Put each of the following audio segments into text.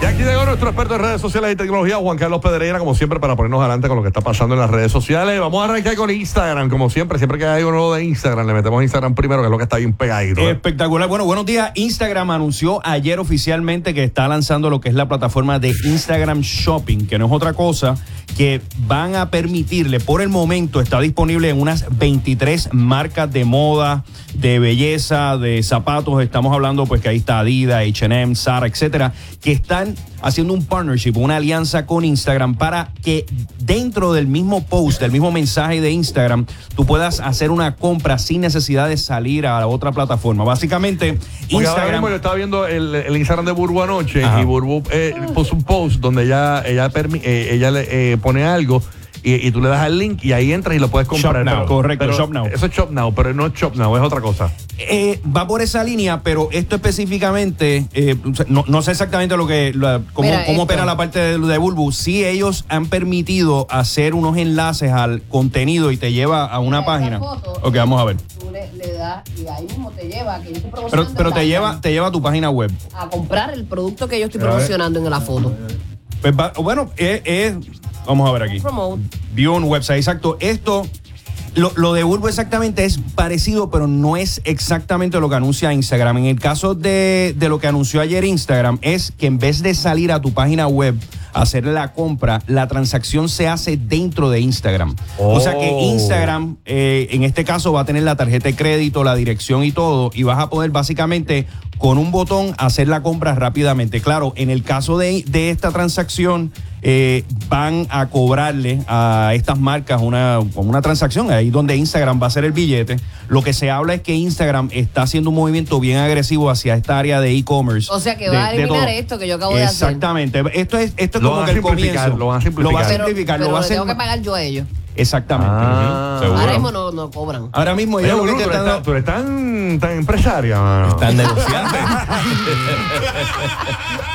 Y aquí llegó nuestro experto en redes sociales y tecnología, Juan Carlos Pedreira, como siempre, para ponernos adelante con lo que está pasando en las redes sociales. Vamos a arrancar con Instagram, como siempre. Siempre que hay nuevo de Instagram, le metemos Instagram primero, que es lo que está bien pegadito. ¿eh? Espectacular. Bueno, buenos días. Instagram anunció ayer oficialmente que está lanzando lo que es la plataforma de Instagram Shopping, que no es otra cosa que van a permitirle, por el momento está disponible en unas 23 marcas de moda, de belleza, de zapatos. Estamos hablando pues que ahí está Adidas, H&M, Zara, etcétera, que están haciendo un partnership, una alianza con Instagram para que dentro del mismo post, del mismo mensaje de Instagram, tú puedas hacer una compra sin necesidad de salir a otra plataforma. Básicamente, Porque Instagram yo estaba viendo el, el Instagram de Burbu anoche Ajá. y Burbu eh, puso un post donde ella, ella, eh, ella le eh, pone algo y, y tú le das el link y ahí entras y lo puedes comprar. Shop Now, Pero- correcto, pero Shop Now. Eso es Shop Now, pero no es Shop Now, es otra cosa. Eh, va por esa línea, pero esto específicamente, eh, no, no sé exactamente lo que, la- cómo, Mira, cómo opera la parte de, de Bulbu. Sí, ellos han permitido hacer unos enlaces al contenido y te lleva a una página. foto, Ok, vamos a ver. Tú le, le das y ahí mismo te lleva, que yo estoy Pero, pero te lleva, te lleva a tu página web. a comprar el producto que yo estoy promocionando en la foto. Pues va- bueno, es, es- vamos a ver aquí. Promote. Vio un website, exacto. Esto, lo, lo de Bulbo exactamente es parecido, pero no es exactamente lo que anuncia Instagram. En el caso de, de lo que anunció ayer Instagram, es que en vez de salir a tu página web a hacer la compra, la transacción se hace dentro de Instagram. O sea que Oh. Instagram, eh, en este caso, va a tener la tarjeta de crédito, la dirección y todo, y vas a poder básicamente con un botón hacer la compra rápidamente. Claro, en el caso de, de esta transacción, eh, van a cobrarle a estas marcas una, una transacción, ahí donde Instagram va a hacer el billete. Lo que se habla es que Instagram está haciendo un movimiento bien agresivo hacia esta área de e-commerce. O sea que de- va a eliminar esto que yo acabo de hacer. Exactamente. Esto es, esto es Lo como que a el simplificar, comienzo. lo van a Lo va a simplificar. simplificar, Pero lo va a le hacer. tengo que pagar yo a ellos. Exactamente. Ah, Seguro. Ahora mismo no, no cobran. Ahora mismo ellos lo que Burbu, tú, eres intentan- tan, tú eres tan, tan empresaria, mano. Están negociando.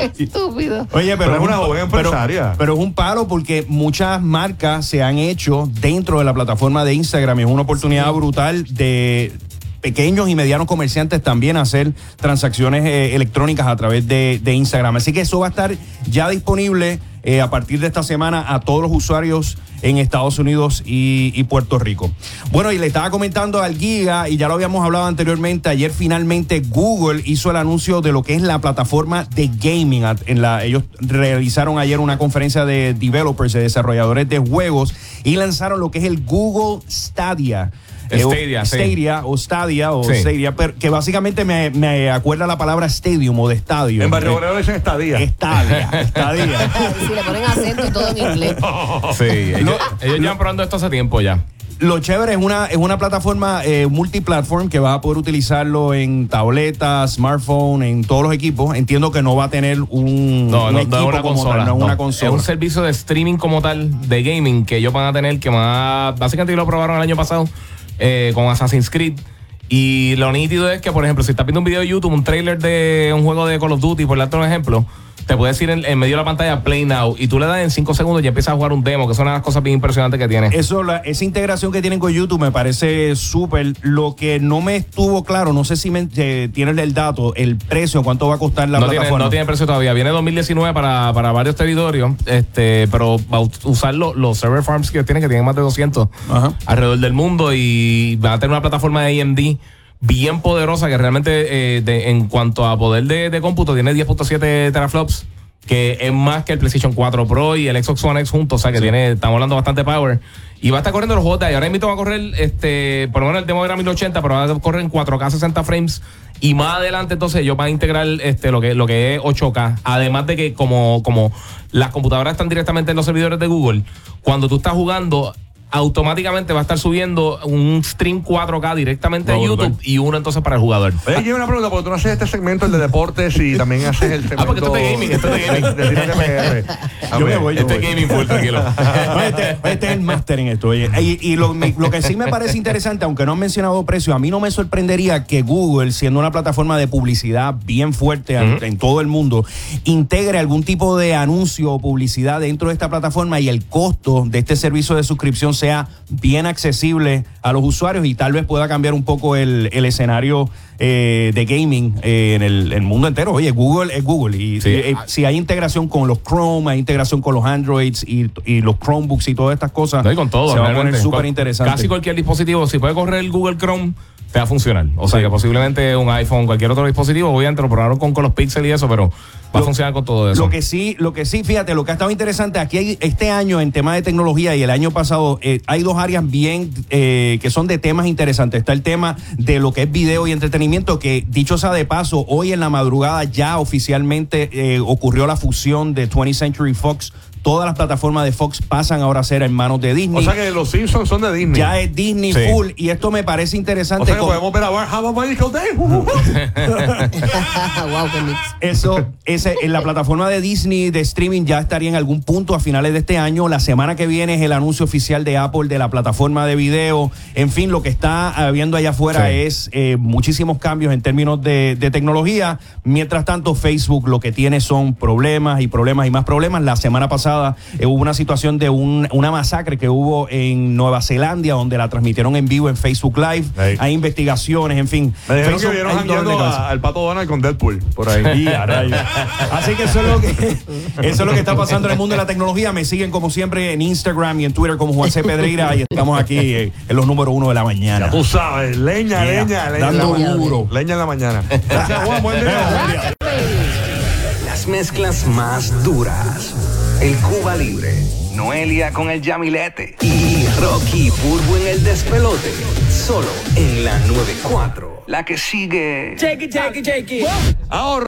Estúpido. Oye, pero, Pero es una un- joven pero- empresaria. Pero, es un palo porque muchas marcas se han hecho dentro de la plataforma de Instagram. y Es una oportunidad brutal de pequeños y medianos comerciantes también hacer transacciones eh, electrónicas a través de, de Instagram. Así que eso va a estar ya disponible eh, a partir de esta semana a todos los usuarios en Estados Unidos y, Puerto Rico. Bueno, y le estaba comentando al Giga, y ya lo habíamos hablado anteriormente, ayer finalmente Google hizo el anuncio de lo que es la plataforma de gaming. En la, ellos realizaron ayer una conferencia de developers, de desarrolladores de juegos, y lanzaron lo que es el Google Stadia. Eh, o- Stadia, sí. Stadia o Stadia o Sí. Stadia, pero que básicamente me, me acuerda la palabra stadium o de estadio. En Barrio Eh, Obrero dicen estadía. Stadia, Stadia. si le ponen acento y todo en inglés. Sí, ellos, ellos llevan probando esto hace tiempo ya. Lo chévere es una, es una plataforma eh, multiplatform que vas a poder utilizarlo en tabletas, smartphone, en todos los equipos. Entiendo que no va a tener un, No, un no, equipo es una como consola. tal, no es no. una consola. Es un servicio de streaming como tal, de gaming, que ellos van a tener, que más. Básicamente lo probaron el año pasado eh, con Assassin's Creed. Y lo nítido es que, por ejemplo, si estás viendo un video de YouTube, un trailer de un juego de Call of Duty, por darte un ejemplo, te puedes ir en, en medio de la pantalla Play Now y tú le das en 5 segundos y empiezas a jugar un demo, que son una de las cosas bien impresionantes que tiene. Eso, la- esa integración que tienen con YouTube me parece súper. Lo que no me estuvo claro, no sé si me, eh, tienes el dato, el precio, cuánto va a costar la no, tiene, plataforma. no tiene precio todavía. Viene 2019 para, para varios territorios, este, pero va a usar lo- los server farms que tienen, que tienen más de 200 Ajá. alrededor del mundo y van a tener una plataforma de AMD bien poderosa que realmente eh, de- en cuanto a poder de, de cómputo tiene 10.7 teraflops que es más que el PlayStation 4 Pro y el Xbox One X juntos, o sea que tiene, estamos hablando bastante power. Y va a estar corriendo los juegos de ahí. Ahora va a correr, este, por lo menos el demo era 1080, pero va a correr en 4K 60 frames. Y más adelante, entonces, ellos van a integrar este, lo, que, lo que es 8K. Además de que, como, como las computadoras están directamente en los servidores de Google, cuando tú estás jugando, automáticamente va a estar subiendo un stream 4K directamente a YouTube brutal. y uno entonces para el jugador. Oye, hay una pregunta, porque tú no haces este segmento, el de deportes, y también haces el segmento... Ah, porque esto es de gaming, esto es de gaming. de. A Yo me ver. voy, yo Este voy. es gaming full, tranquilo. No, este, este es el máster en esto. oye. Y, y lo, me- lo que sí me parece interesante, aunque no han mencionado precios, a mí no me sorprendería que Google, siendo una plataforma de publicidad bien fuerte en- en todo el mundo, integre algún tipo de anuncio o publicidad dentro de esta plataforma y el costo de este servicio de suscripción sea bien accesible a los usuarios y tal vez pueda cambiar un poco el, el escenario eh, de gaming eh, en el, el mundo entero. Oye, Google es Google y, Sí. eh, si hay integración con los Chrome, hay integración con los Androids y, y los Chromebooks y todas estas cosas. No, con todo. Se va a poner súper interesante. Casi cualquier dispositivo, si puede correr el Google Chrome, te va a funcionar. O sea que posiblemente un iPhone, cualquier otro dispositivo, obviamente lo probaron con, con los Pixel y eso, pero va a funcionar con todo eso. Lo que sí, lo que sí, fíjate, lo que ha estado interesante aquí este año en tema de tecnología y el año pasado hay dos áreas bien eh, que son de temas interesantes. Está el tema de lo que es video y entretenimiento, que dicho sea de paso, hoy en la madrugada ya oficialmente eh, ocurrió la fusión de 20th Century Fox. Todas las plataformas de Fox pasan ahora a ser en manos de Disney. O sea que los Simpsons son de Disney. ya es Disney Sí. full y esto me parece O interesante. sea que con- podemos ver a Bar Have a Magical Day. Wow. Eso, ese, en la plataforma de Disney de streaming ya estaría en algún punto a finales de este año. La semana que viene es el anuncio oficial de Apple de la plataforma de video. En fin, lo que está habiendo allá afuera Sí. es eh, muchísimos cambios en términos de, de tecnología. Mientras tanto, Facebook lo que tiene son problemas y problemas y más problemas. La semana pasada eh, hubo una situación de un- una masacre que hubo en Nueva Zelanda, donde la transmitieron en vivo en Facebook Live. Hay investigaciones, en fin. Me dijeron que vieron a- al pato Donald con Deadpool por ahí. Así que eso es lo que eso es lo que está pasando en el mundo de la tecnología. Me siguen como siempre en Instagram y en Twitter como Juan C. Pedreira y estamos aquí eh, en los número uno de la mañana. Ya tú sabes, leña, Yeah. leña, leña. Dando duro. Leña en la mañana. Gracias, Juan. Buen día. Las mezclas más duras. El Cuba Libre. Noelia con el Yamilete. Y Rocky Burbu en el despelote. Solo en la 94. La que sigue. Ahora.